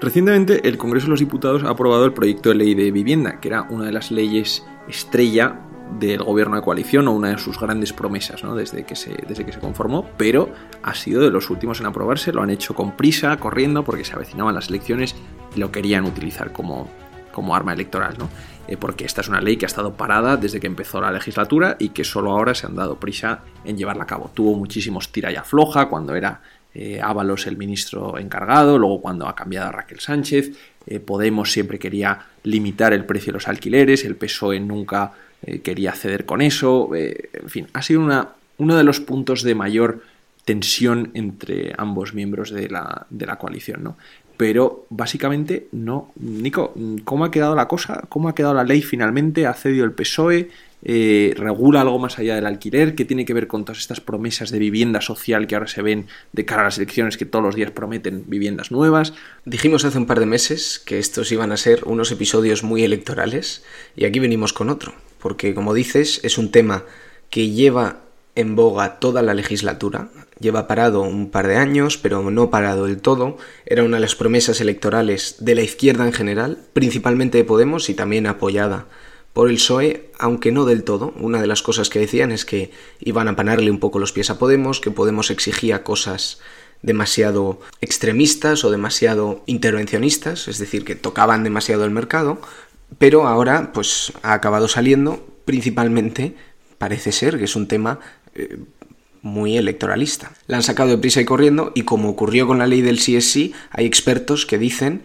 Recientemente el Congreso de los Diputados ha aprobado el proyecto de ley de vivienda, que era una de las leyes estrella del gobierno de coalición o una de sus grandes promesas ¿no? desde, que se, desde que se conformó, pero ha sido de los últimos en aprobarse, lo han hecho con prisa, corriendo, porque se avecinaban las elecciones y lo querían utilizar como, como arma electoral, ¿no? Eh, porque esta es una ley que ha estado parada desde que empezó la legislatura y que solo ahora se han dado prisa en llevarla a cabo. Tuvo muchísimos tira y afloja cuando era eh, Ábalos el ministro encargado, luego cuando ha cambiado a Raquel Sánchez, eh, Podemos siempre quería limitar el precio de los alquileres, el PSOE nunca eh, quería ceder con eso, en fin, ha sido una, uno de los puntos de mayor tensión entre ambos miembros de la, de la coalición, ¿no? Pero básicamente no. Nico, ¿cómo ha quedado la cosa? ¿Cómo ha quedado la ley finalmente? ¿Ha cedido el PSOE? Eh, regula algo más allá del alquiler, que tiene que ver con todas estas promesas de vivienda social que ahora se ven de cara a las elecciones, que todos los días prometen viviendas nuevas. Dijimos hace un par de meses que estos iban a ser unos episodios muy electorales y aquí venimos con otro, porque como dices es un tema que lleva en boga toda la legislatura, lleva parado un par de años, pero no parado del todo, era una de las promesas electorales de la izquierda en general, principalmente de Podemos y también apoyada por el PSOE, aunque no del todo. Una de las cosas que decían es que iban a panarle un poco los pies a Podemos, que Podemos exigía cosas demasiado extremistas o demasiado intervencionistas, es decir, que tocaban demasiado el mercado, pero ahora pues ha acabado saliendo principalmente, parece ser que es un tema eh, muy electoralista. La han sacado de prisa y corriendo y como ocurrió con la ley del CSC, hay expertos que dicen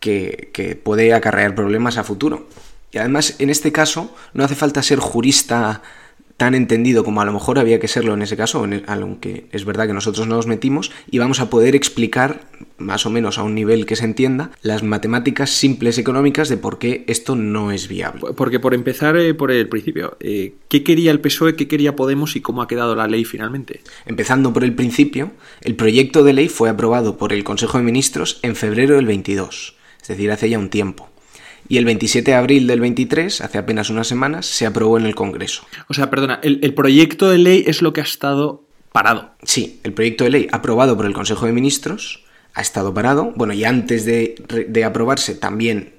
que puede acarrear problemas a futuro. Y además, en este caso, no hace falta ser jurista tan entendido como a lo mejor había que serlo en ese caso, aunque es verdad que nosotros no nos metimos, y vamos a poder explicar, más o menos a un nivel que se entienda, las matemáticas simples económicas de por qué esto no es viable. Porque por empezar eh, por el principio, eh, ¿qué quería el PSOE, qué quería Podemos y cómo ha quedado la ley finalmente? Empezando por el principio, el proyecto de ley fue aprobado por el Consejo de Ministros en febrero del 22, es decir, hace ya un tiempo y el 27 de abril del 23, hace apenas unas semanas, se aprobó en el Congreso. O sea, perdona, el, proyecto de ley es lo que ha estado parado. Sí, el proyecto de ley aprobado por el Consejo de Ministros ha estado parado. Bueno, y antes de, de aprobarse también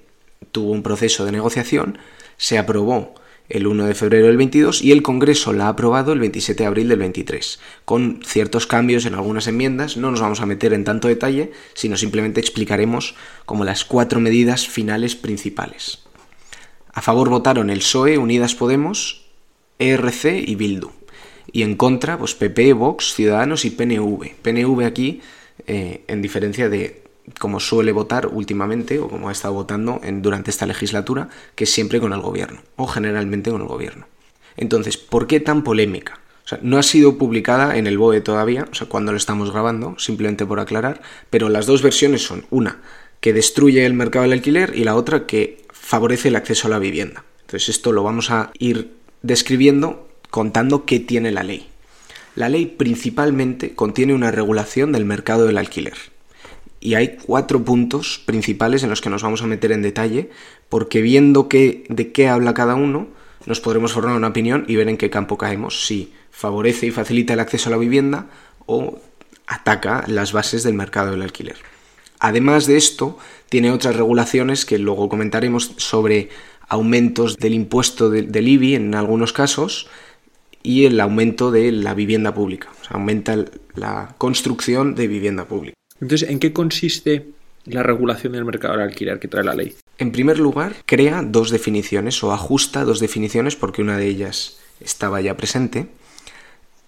tuvo un proceso de negociación, se aprobó el 1 de febrero del 22 y el Congreso la ha aprobado el 27 de abril del 23, con ciertos cambios en algunas enmiendas. No nos vamos a meter en tanto detalle, sino simplemente explicaremos como las cuatro medidas finales principales. A favor votaron el PSOE, Unidas Podemos, ERC y Bildu. Y en contra, pues PP, Vox, Ciudadanos y PNV. PNV aquí, eh, en diferencia de como suele votar últimamente o como ha estado votando durante esta legislatura, que siempre con el gobierno o generalmente con el gobierno. Entonces, ¿por qué tan polémica? No ha sido publicada en el BOE todavía, o sea, cuando lo estamos grabando, simplemente por aclarar, pero las dos versiones son una que destruye el mercado del alquiler y la otra que favorece el acceso a la vivienda. Entonces, esto lo vamos a ir describiendo contando qué tiene la ley. La ley principalmente contiene una regulación del mercado del alquiler y hay cuatro puntos principales en los que nos vamos a meter en detalle, porque viendo qué, de qué habla cada uno, nos podremos formar una opinión y ver en qué campo caemos, si favorece y facilita el acceso a la vivienda o ataca las bases del mercado del alquiler. Además de esto, tiene otras regulaciones que luego comentaremos sobre aumentos del impuesto del IBI en algunos casos y el aumento de la vivienda pública. Aumenta la construcción de vivienda pública. Entonces, ¿en qué consiste la regulación del mercado del alquiler que trae la ley? En primer lugar, crea dos definiciones o ajusta dos definiciones porque una de ellas estaba ya presente.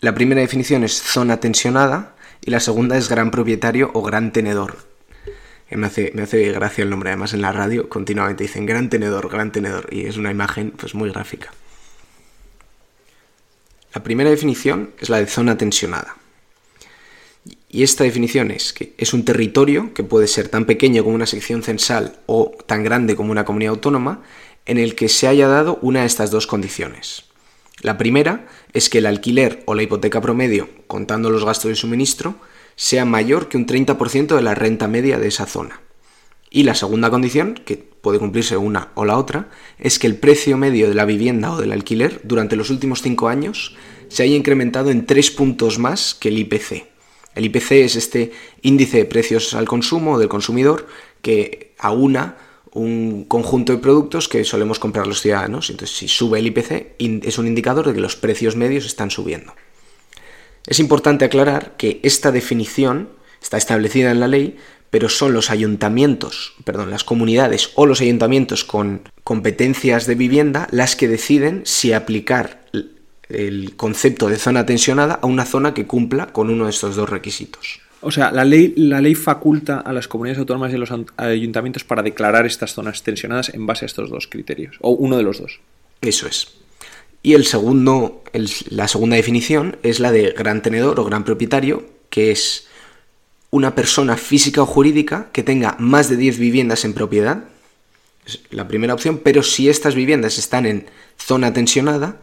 La primera definición es zona tensionada y la segunda es gran propietario o gran tenedor. Me hace, me hace gracia el nombre, además en la radio continuamente dicen gran tenedor, gran tenedor y es una imagen pues muy gráfica. La primera definición es la de zona tensionada. Y esta definición es que es un territorio que puede ser tan pequeño como una sección censal o tan grande como una comunidad autónoma en el que se haya dado una de estas dos condiciones. La primera es que el alquiler o la hipoteca promedio, contando los gastos de suministro, sea mayor que un 30% de la renta media de esa zona. Y la segunda condición, que puede cumplirse una o la otra, es que el precio medio de la vivienda o del alquiler durante los últimos cinco años se haya incrementado en tres puntos más que el IPC. El IPC es este índice de precios al consumo del consumidor que aúna un conjunto de productos que solemos comprar los ciudadanos. Entonces, si sube el IPC, es un indicador de que los precios medios están subiendo. Es importante aclarar que esta definición está establecida en la ley, pero son los ayuntamientos, perdón, las comunidades o los ayuntamientos con competencias de vivienda las que deciden si aplicar el concepto de zona tensionada a una zona que cumpla con uno de estos dos requisitos. O sea, la ley, la ley faculta a las comunidades autónomas y a los ayuntamientos para declarar estas zonas tensionadas en base a estos dos criterios, o uno de los dos. Eso es. Y el segundo, la segunda definición es la de gran tenedor o gran propietario, que es una persona física o jurídica que tenga más de 10 viviendas en propiedad. Es la primera opción, pero si estas viviendas están en zona tensionada,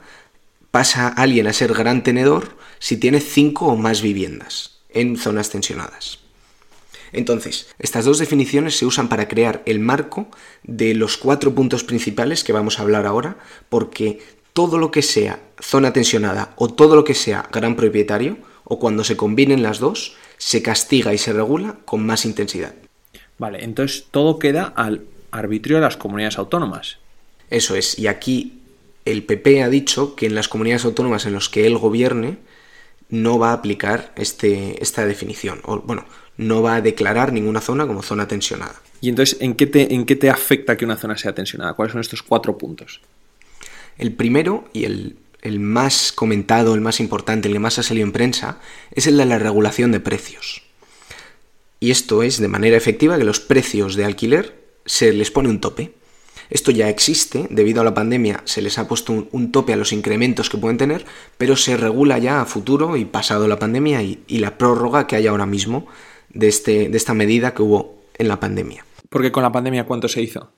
pasa alguien a ser gran tenedor si tiene 5 o más viviendas en zonas tensionadas. Entonces, estas dos definiciones se usan para crear el marco de los cuatro puntos principales que vamos a hablar ahora, porque todo lo que sea zona tensionada o todo lo que sea gran propietario, o cuando se combinen las dos, se castiga y se regula con más intensidad. Vale, entonces todo queda al arbitrio de las comunidades autónomas. Eso es, y aquí el PP ha dicho que en las comunidades autónomas en las que él gobierne, no va a aplicar este, esta definición, o bueno, no va a declarar ninguna zona como zona tensionada. ¿Y entonces en qué te, en qué te afecta que una zona sea tensionada? ¿Cuáles son estos cuatro puntos? El primero y el, el más comentado, el más importante, el que más ha salido en prensa, es el de la regulación de precios. Y esto es de manera efectiva que los precios de alquiler se les pone un tope. Esto ya existe, debido a la pandemia se les ha puesto un, tope a los incrementos que pueden tener, pero se regula ya a futuro y pasado la pandemia y, la prórroga que hay ahora mismo de, este, de esta medida que hubo en la pandemia. Porque con la pandemia, ¿cuánto se hizo?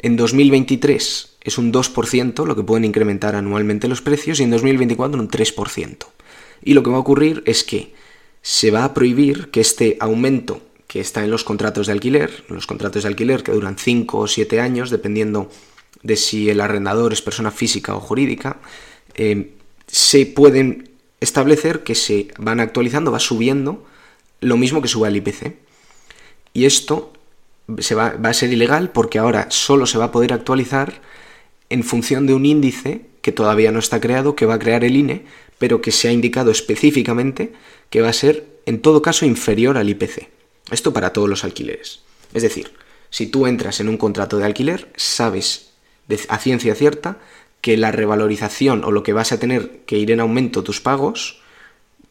En 2023 es un 2% lo que pueden incrementar anualmente los precios y en 2024 un 3%. Y lo que va a ocurrir es que se va a prohibir que este aumento que está en los contratos de alquiler, los contratos de alquiler que duran 5 o 7 años, dependiendo de si el arrendador es persona física o jurídica, eh, se pueden establecer que se van actualizando, va subiendo lo mismo que sube el IPC. Y esto se va, va a ser ilegal porque ahora solo se va a poder actualizar en función de un índice que todavía no está creado, que va a crear el INE, pero que se ha indicado específicamente que va a ser en todo caso inferior al IPC. Esto para todos los alquileres. Es decir, si tú entras en un contrato de alquiler, sabes a ciencia cierta que la revalorización o lo que vas a tener que ir en aumento tus pagos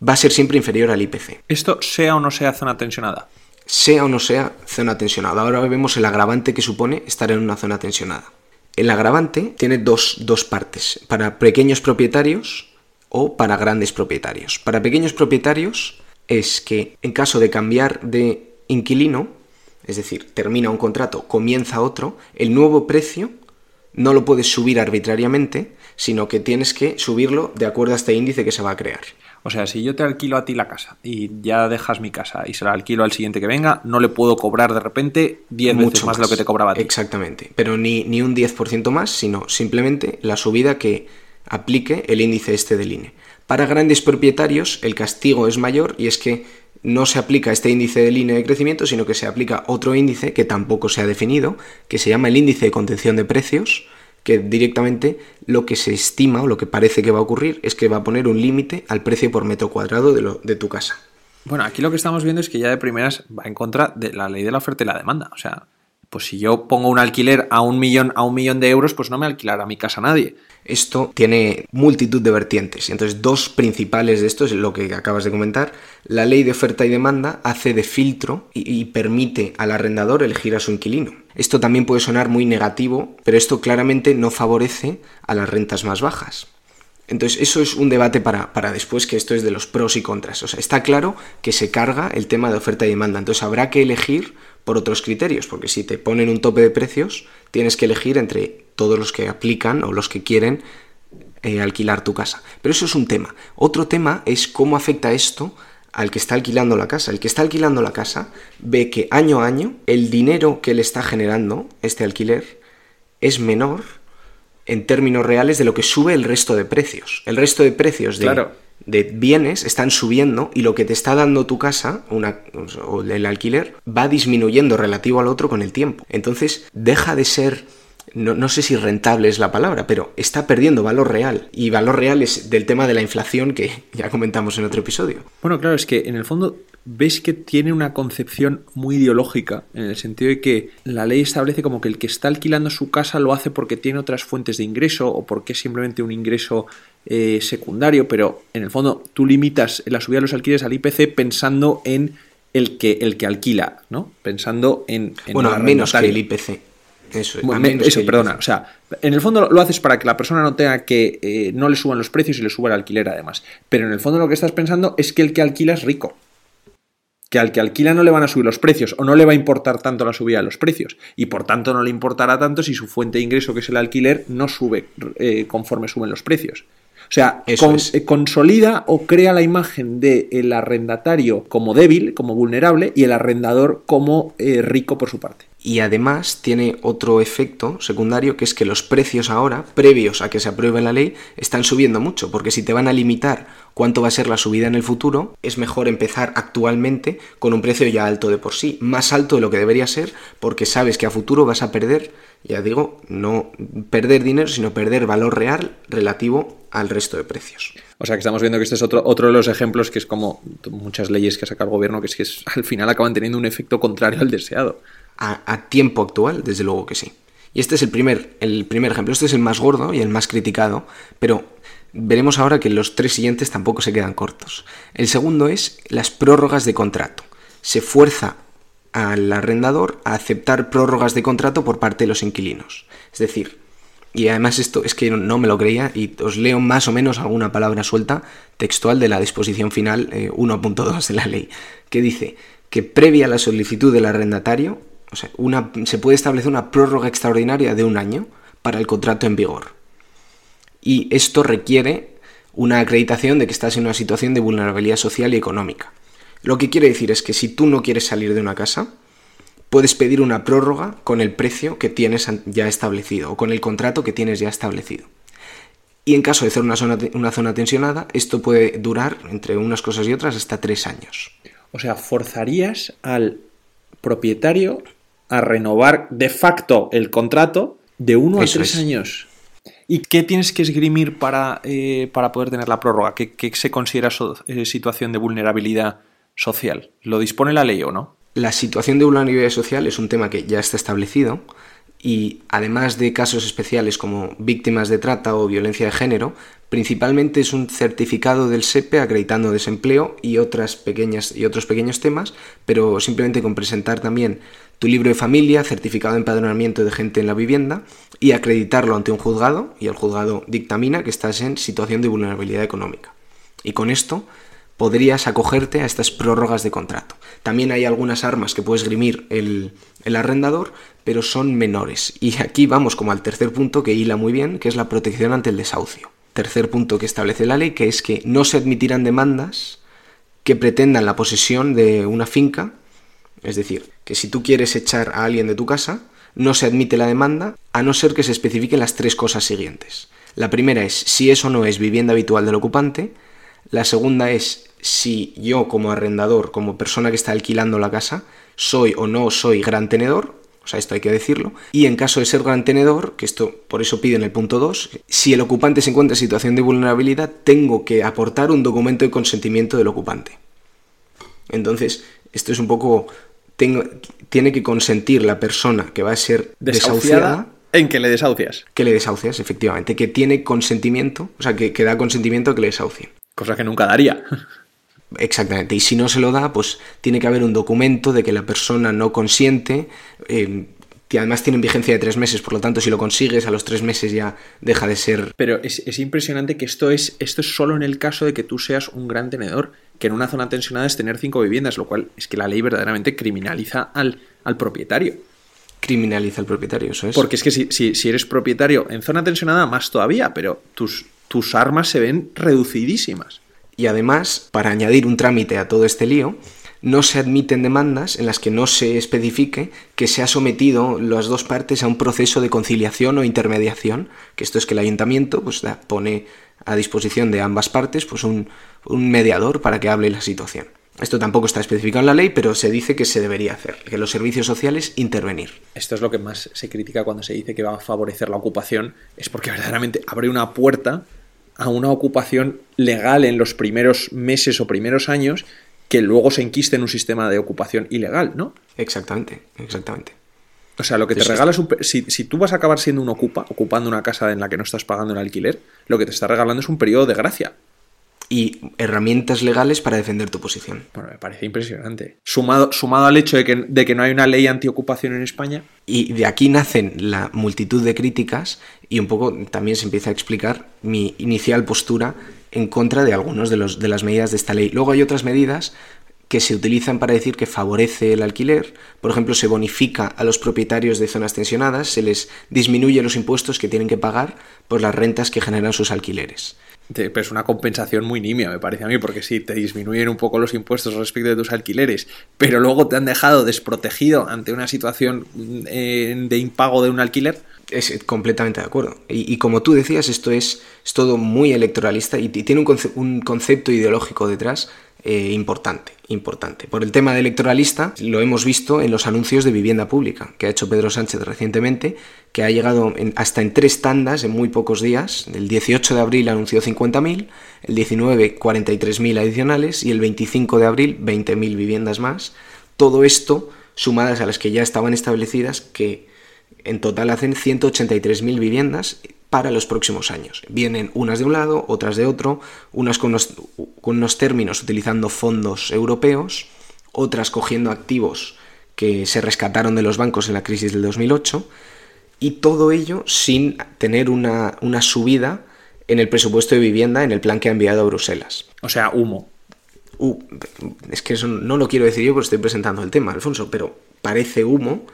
va a ser siempre inferior al IPC. ¿Esto sea o no sea zona tensionada? Sea o no sea zona tensionada. Ahora vemos el agravante que supone estar en una zona tensionada. El agravante tiene dos, dos partes, para pequeños propietarios o para grandes propietarios. Para pequeños propietarios es que en caso de cambiar de inquilino, es decir, termina un contrato, comienza otro, el nuevo precio no lo puedes subir arbitrariamente, sino que tienes que subirlo de acuerdo a este índice que se va a crear. O sea, si yo te alquilo a ti la casa y ya dejas mi casa y se la alquilo al siguiente que venga, no le puedo cobrar de repente 10 veces más, de lo que te cobraba a ti. Exactamente, pero ni, ni un 10% más, sino simplemente la subida que aplique el índice este del INE. Para grandes propietarios el castigo es mayor y es que no se aplica este índice de línea de crecimiento, sino que se aplica otro índice que tampoco se ha definido, que se llama el índice de contención de precios, que directamente lo que se estima o lo que parece que va a ocurrir es que va a poner un límite al precio por metro cuadrado de, tu casa. Bueno, aquí lo que estamos viendo es que ya de primeras va en contra de la ley de la oferta y la demanda. O sea, pues si yo pongo un alquiler a un millón, a un millón de euros, pues no me alquilará mi casa nadie. Esto tiene multitud de vertientes. Entonces, dos principales de esto es lo que acabas de comentar. La ley de oferta y demanda hace de filtro y, permite al arrendador elegir a su inquilino. Esto también puede sonar muy negativo, pero esto claramente no favorece a las rentas más bajas. Entonces, eso es un debate para, para, después, que esto es de los pros y contras. O sea, está claro que se carga el tema de oferta y demanda. Entonces, habrá que elegir por otros criterios, porque si te ponen un tope de precios, tienes que elegir entre todos los que aplican o los que quieren eh, alquilar tu casa. Pero eso es un tema. Otro tema es cómo afecta esto al que está alquilando la casa. El que está alquilando la casa ve que año a año el dinero que le está generando este alquiler es menor en términos reales de lo que sube el resto de precios. El resto de precios de de bienes están subiendo y lo que te está dando tu casa una, o el alquiler va disminuyendo relativo al otro con el tiempo. Entonces deja de ser no, sé si rentable es la palabra, pero está perdiendo valor real. Y valor real es del tema de la inflación que ya comentamos en otro episodio. Bueno, claro, es que en el fondo ves que tiene una concepción muy ideológica, en el sentido de que la ley establece como que el que está alquilando su casa lo hace porque tiene otras fuentes de ingreso o porque es simplemente un ingreso eh, secundario, pero en el fondo tú limitas la subida de los alquileres al IPC pensando en el que, el que alquila, ¿no? Pensando en... bueno, menos que el IPC. Eso, eso perdona. O sea, en el fondo lo haces para que la persona no tenga que eh, no le suban los precios y le suba el alquiler además. Pero en el fondo lo que estás pensando es que el que alquila es rico. Que al que alquila no le van a subir los precios o no le va a importar tanto la subida de los precios. Y por tanto no le importará tanto si su fuente de ingreso, que es el alquiler, no sube eh, conforme suben los precios. O sea, eh, consolida o crea la imagen del el arrendatario como débil, como vulnerable, y el arrendador como rico por su parte y además tiene otro efecto secundario que es que los precios ahora, previos a que se apruebe la ley, están subiendo mucho, porque si te van a limitar cuánto va a ser la subida en el futuro, es mejor empezar actualmente con un precio ya alto de por sí, más alto de lo que debería ser, porque sabes que a futuro vas a perder, ya digo, no perder dinero, sino perder valor real relativo al resto de precios. O sea que estamos viendo que este es otro, otro de los ejemplos que es como muchas leyes que saca el gobierno, que es que al final acaban teniendo un efecto contrario al deseado a, tiempo actual, desde luego que sí. Y este es el primer, el primer ejemplo, este es el más gordo y el más criticado, pero veremos ahora que los tres siguientes tampoco se quedan cortos. El segundo es las prórrogas de contrato. Se fuerza al arrendador a aceptar prórrogas de contrato por parte de los inquilinos. Es decir, y además esto es que no me lo creía y os leo más o menos alguna palabra suelta textual de la disposición final 1.2 eh, de la ley, que dice que previa a la solicitud del arrendatario, una, se puede establecer una prórroga extraordinaria de un año para el contrato en vigor. Y esto requiere una acreditación de que estás en una situación de vulnerabilidad social y económica. Lo que quiere decir es que si tú no quieres salir de una casa, puedes pedir una prórroga con el precio que tienes ya establecido o con el contrato que tienes ya establecido. Y en caso de ser una zona, una zona tensionada, esto puede durar, entre unas cosas y otras, hasta tres años. O sea, forzarías al propietario a renovar de facto el contrato de uno a tres años. ¿Y qué tienes que esgrimir para, eh, para poder tener la prórroga? ¿Qué, se considera eh, situación de vulnerabilidad social? ¿Lo dispone la ley o no? La situación de vulnerabilidad social es un tema que ya está establecido y además de casos especiales como víctimas de trata o violencia de género, principalmente es un certificado del SEPE acreditando desempleo y, otras pequeñas, y otros pequeños temas, pero simplemente con presentar también tu libro de familia, certificado de empadronamiento de gente en la vivienda y acreditarlo ante un juzgado y el juzgado dictamina que estás en situación de vulnerabilidad económica. Y con esto podrías acogerte a estas prórrogas de contrato. También hay algunas armas que puedes grimir el, el arrendador, pero son menores. Y aquí vamos como al tercer punto que hila muy bien, que es la protección ante el desahucio. Tercer punto que establece la ley, que es que no se admitirán demandas que pretendan la posesión de una finca es decir, que si tú quieres echar a alguien de tu casa, no se admite la demanda a no ser que se especifiquen las tres cosas siguientes. La primera es si eso no es vivienda habitual del ocupante. La segunda es si yo como arrendador, como persona que está alquilando la casa, soy o no soy gran tenedor. O sea, esto hay que decirlo. Y en caso de ser gran tenedor, que esto por eso pide en el punto 2, si el ocupante se encuentra en situación de vulnerabilidad, tengo que aportar un documento de consentimiento del ocupante. Entonces, esto es un poco tiene que consentir la persona que va a ser desahuciada, en que le desahucias. Que le desahucias, efectivamente. Que tiene consentimiento, o sea, que, da consentimiento a que le desahucie. Cosa que nunca daría. Exactamente. Y si no se lo da, pues tiene que haber un documento de que la persona no consiente. Eh, y además tienen vigencia de tres meses, por lo tanto, si lo consigues a los tres meses ya deja de ser. Pero es, es impresionante que esto es, esto es solo en el caso de que tú seas un gran tenedor que en una zona tensionada es tener cinco viviendas, lo cual es que la ley verdaderamente criminaliza al, al propietario. Criminaliza al propietario, eso es. Porque es que si, si, eres propietario en zona tensionada, más todavía, pero tus, tus armas se ven reducidísimas. Y además, para añadir un trámite a todo este lío, no se admiten demandas en las que no se especifique que se ha sometido las dos partes a un proceso de conciliación o intermediación, que esto es que el ayuntamiento pues, pone a disposición de ambas partes pues, un, un mediador para que hable la situación. Esto tampoco está especificado en la ley, pero se dice que se debería hacer, que los servicios sociales intervenir. Esto es lo que más se critica cuando se dice que va a favorecer la ocupación, es porque verdaderamente abre una puerta a una ocupación legal en los primeros meses o primeros años que luego se enquiste en un sistema de ocupación ilegal, ¿no? Exactamente, exactamente. O sea, lo que te regalas, si, si, tú vas a acabar siendo un ocupa, ocupando una casa en la que no estás pagando el alquiler, lo que te está regalando es un periodo de gracia y herramientas legales para defender tu posición. Bueno, me parece impresionante. Sumado, sumado al hecho de que, de que no hay una ley antiocupación en España. Y de aquí nacen la multitud de críticas y un poco también se empieza a explicar mi inicial postura en contra de algunas de, los, de las medidas de esta ley. Luego hay otras medidas que se utilizan para decir que favorece el alquiler. Por ejemplo, se bonifica a los propietarios de zonas tensionadas, se les disminuye los impuestos que tienen que pagar por las rentas que generan sus alquileres. Pero es una compensación muy nimia, me parece a mí, porque sí, te disminuyen un poco los impuestos respecto de tus alquileres, pero luego te han dejado desprotegido ante una situación eh, de impago de un alquiler. Es completamente de acuerdo. Y, como tú decías, esto es, es, todo muy electoralista y, tiene un, un concepto ideológico detrás eh, importante, importante. Por el tema de electoralista, lo hemos visto en los anuncios de vivienda pública que ha hecho Pedro Sánchez recientemente, que ha llegado hasta en tres tandas en muy pocos días. El 18 de abril anunció 50.000, el 19 43.000 adicionales y el 25 de abril 20.000 viviendas más. Todo esto sumadas a las que ya estaban establecidas, que en total hacen 183.000 viviendas para los próximos años. Vienen unas de un lado, otras de otro, unas con unos, términos utilizando fondos europeos, otras cogiendo activos que se rescataron de los bancos en la crisis del 2008, y todo ello sin tener una, subida en el presupuesto de vivienda en el plan que ha enviado a Bruselas. O sea, humo. es que eso no lo quiero decir yo porque estoy presentando el tema, Alfonso, pero parece humo.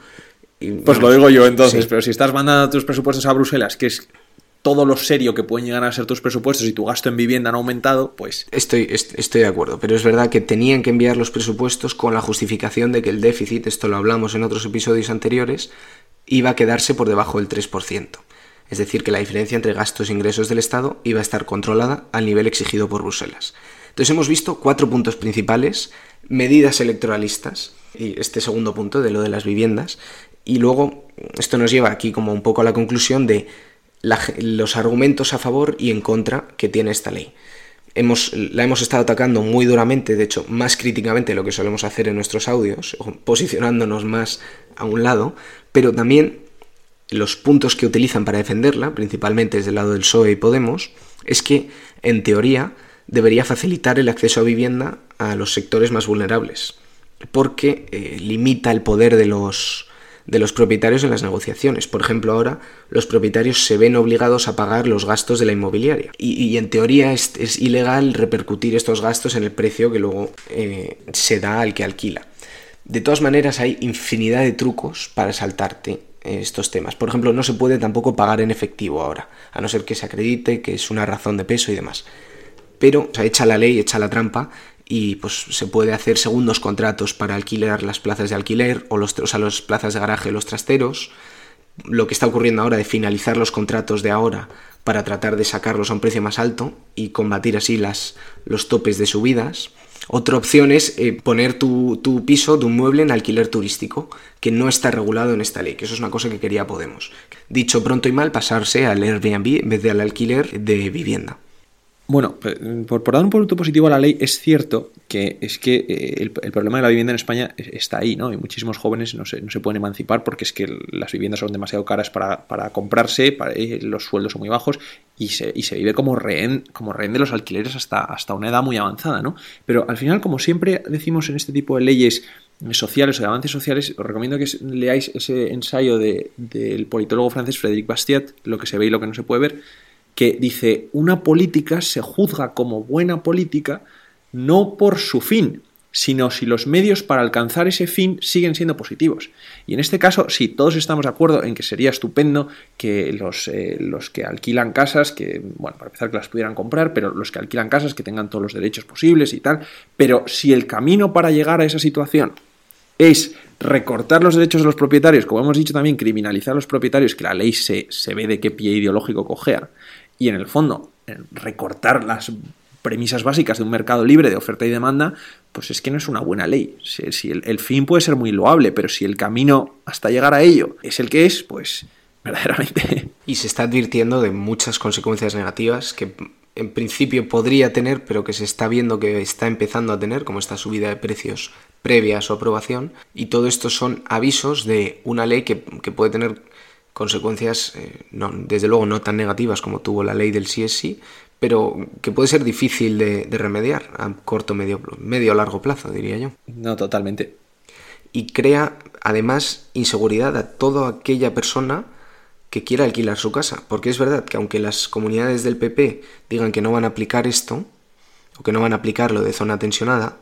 Pues lo digo yo entonces, pero si estás mandando tus presupuestos a Bruselas, que es todo lo serio que pueden llegar a ser tus presupuestos y tu gasto en vivienda han aumentado, pues... Estoy, estoy de acuerdo, pero es verdad que tenían que enviar los presupuestos con la justificación de que el déficit, esto lo hablamos en otros episodios anteriores, iba a quedarse por debajo del 3%. Es decir, que la diferencia entre gastos e ingresos del Estado iba a estar controlada al nivel exigido por Bruselas. Entonces hemos visto cuatro puntos principales, medidas electoralistas, y este segundo punto de lo de las viviendas, y luego esto nos lleva aquí como un poco a la conclusión de los argumentos a favor y en contra que tiene esta ley. Hemos, la hemos estado atacando muy duramente, de hecho, más críticamente de lo que solemos hacer en nuestros audios, posicionándonos más a un lado, pero también los puntos que utilizan para defenderla, principalmente desde el lado del PSOE y Podemos, es que, en teoría, debería facilitar el acceso a vivienda a los sectores más vulnerables, porque eh, limita el poder de los, de los propietarios en las negociaciones. Por ejemplo, ahora los propietarios se ven obligados a pagar los gastos de la inmobiliaria. Y, en teoría es, ilegal repercutir estos gastos en el precio que luego eh, se da al que alquila. De todas maneras, hay infinidad de trucos para saltarte eh, estos temas. Por ejemplo, no se puede tampoco pagar en efectivo ahora, a no ser que se acredite que es una razón de peso y demás. Pero, o sea, echa la ley, echa la trampa y pues se puede hacer segundos contratos para alquilar las plazas de alquiler o, los, las plazas de garaje los trasteros. Lo que está ocurriendo ahora de finalizar los contratos de ahora para tratar de sacarlos a un precio más alto y combatir así las, los topes de subidas. Otra opción es eh, poner tu, tu, piso de un mueble en alquiler turístico, que no está regulado en esta ley, que eso es una cosa que quería Podemos. Dicho pronto y mal, pasarse al Airbnb en vez de al alquiler de vivienda. Bueno, por, dar un punto positivo a la ley, es cierto que es que eh, el, problema de la vivienda en España está ahí, ¿no? Y muchísimos jóvenes no se, no se pueden emancipar porque es que las viviendas son demasiado caras para, comprarse, eh, los sueldos son muy bajos y se, y se vive como rehén, como rehén de los alquileres hasta, hasta una edad muy avanzada, ¿no? Pero al final, como siempre decimos en este tipo de leyes sociales o de avances sociales, os recomiendo que leáis ese ensayo del politólogo francés Frédéric Bastiat, lo que se ve y lo que no se puede ver, que dice, una política se juzga como buena política no por su fin, sino si los medios para alcanzar ese fin siguen siendo positivos. Y en este caso, si todos estamos de acuerdo en que sería estupendo que los, eh, los que alquilan casas, que, bueno, para empezar que las pudieran comprar, pero los que alquilan casas que tengan todos los derechos posibles y tal, pero si el camino para llegar a esa situación es recortar los derechos de los propietarios, como hemos dicho también, criminalizar a los propietarios, que la ley se, se ve de qué pie ideológico cojea, y en el fondo recortar las premisas básicas de un mercado libre de oferta y demanda, pues es que no es una buena ley. Si, el, fin puede ser muy loable, pero si el camino hasta llegar a ello es el que es, pues verdaderamente. Y se está advirtiendo de muchas consecuencias negativas que en principio podría tener, pero que se está viendo que está empezando a tener, como esta subida de precios previa a su aprobación. Y todo esto son avisos de una ley que, puede tener consecuencias, eh, no, desde luego no tan negativas como tuvo la ley del CSI, pero que puede ser difícil de, remediar a corto, medio, medio largo plazo, diría yo. No, totalmente. Y crea además inseguridad a toda aquella persona que quiera alquilar su casa. Porque es verdad que aunque las comunidades del PP digan que no van a aplicar esto, o que no van a aplicarlo de zona tensionada,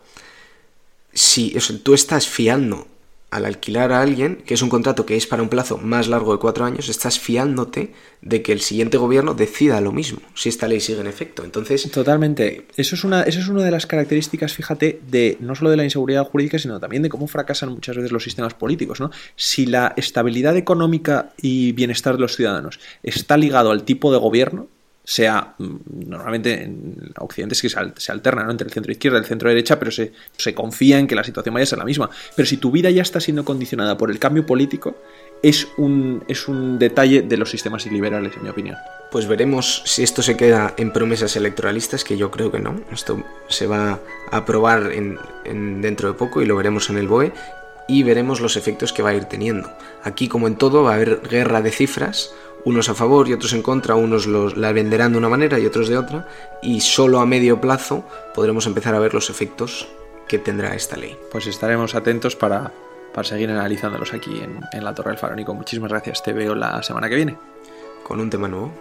si tú estás fiando al alquilar a alguien, que es un contrato que es para un plazo más largo de cuatro años, estás fiándote de que el siguiente gobierno decida lo mismo, si esta ley sigue en efecto. Entonces. Totalmente. Eso es una, eso es una de las características, fíjate, de no solo de la inseguridad jurídica, sino también de cómo fracasan muchas veces los sistemas políticos, ¿no? Si la estabilidad económica y bienestar de los ciudadanos está ligado al tipo de gobierno, sea, mm, normalmente en Occidente es que se, alterna entre el centro izquierda y el centro derecha, pero se, se, confía en que la situación vaya a ser la misma. Pero si tu vida ya está siendo condicionada por el cambio político, es un, es un detalle de los sistemas iliberales, en mi opinión. Pues veremos si esto se queda en promesas electoralistas, que yo creo que no. Esto se va a aprobar en, dentro de poco y lo veremos en el BOE y veremos los efectos que va a ir teniendo. Aquí, como en todo, va a haber guerra de cifras unos a favor y otros en contra, unos los, la venderán de una manera y otros de otra, y solo a medio plazo podremos empezar a ver los efectos que tendrá esta ley. Pues estaremos atentos para, para seguir analizándolos aquí en, en la Torre del Farónico. Muchísimas gracias, te veo la semana que viene. Con un tema nuevo.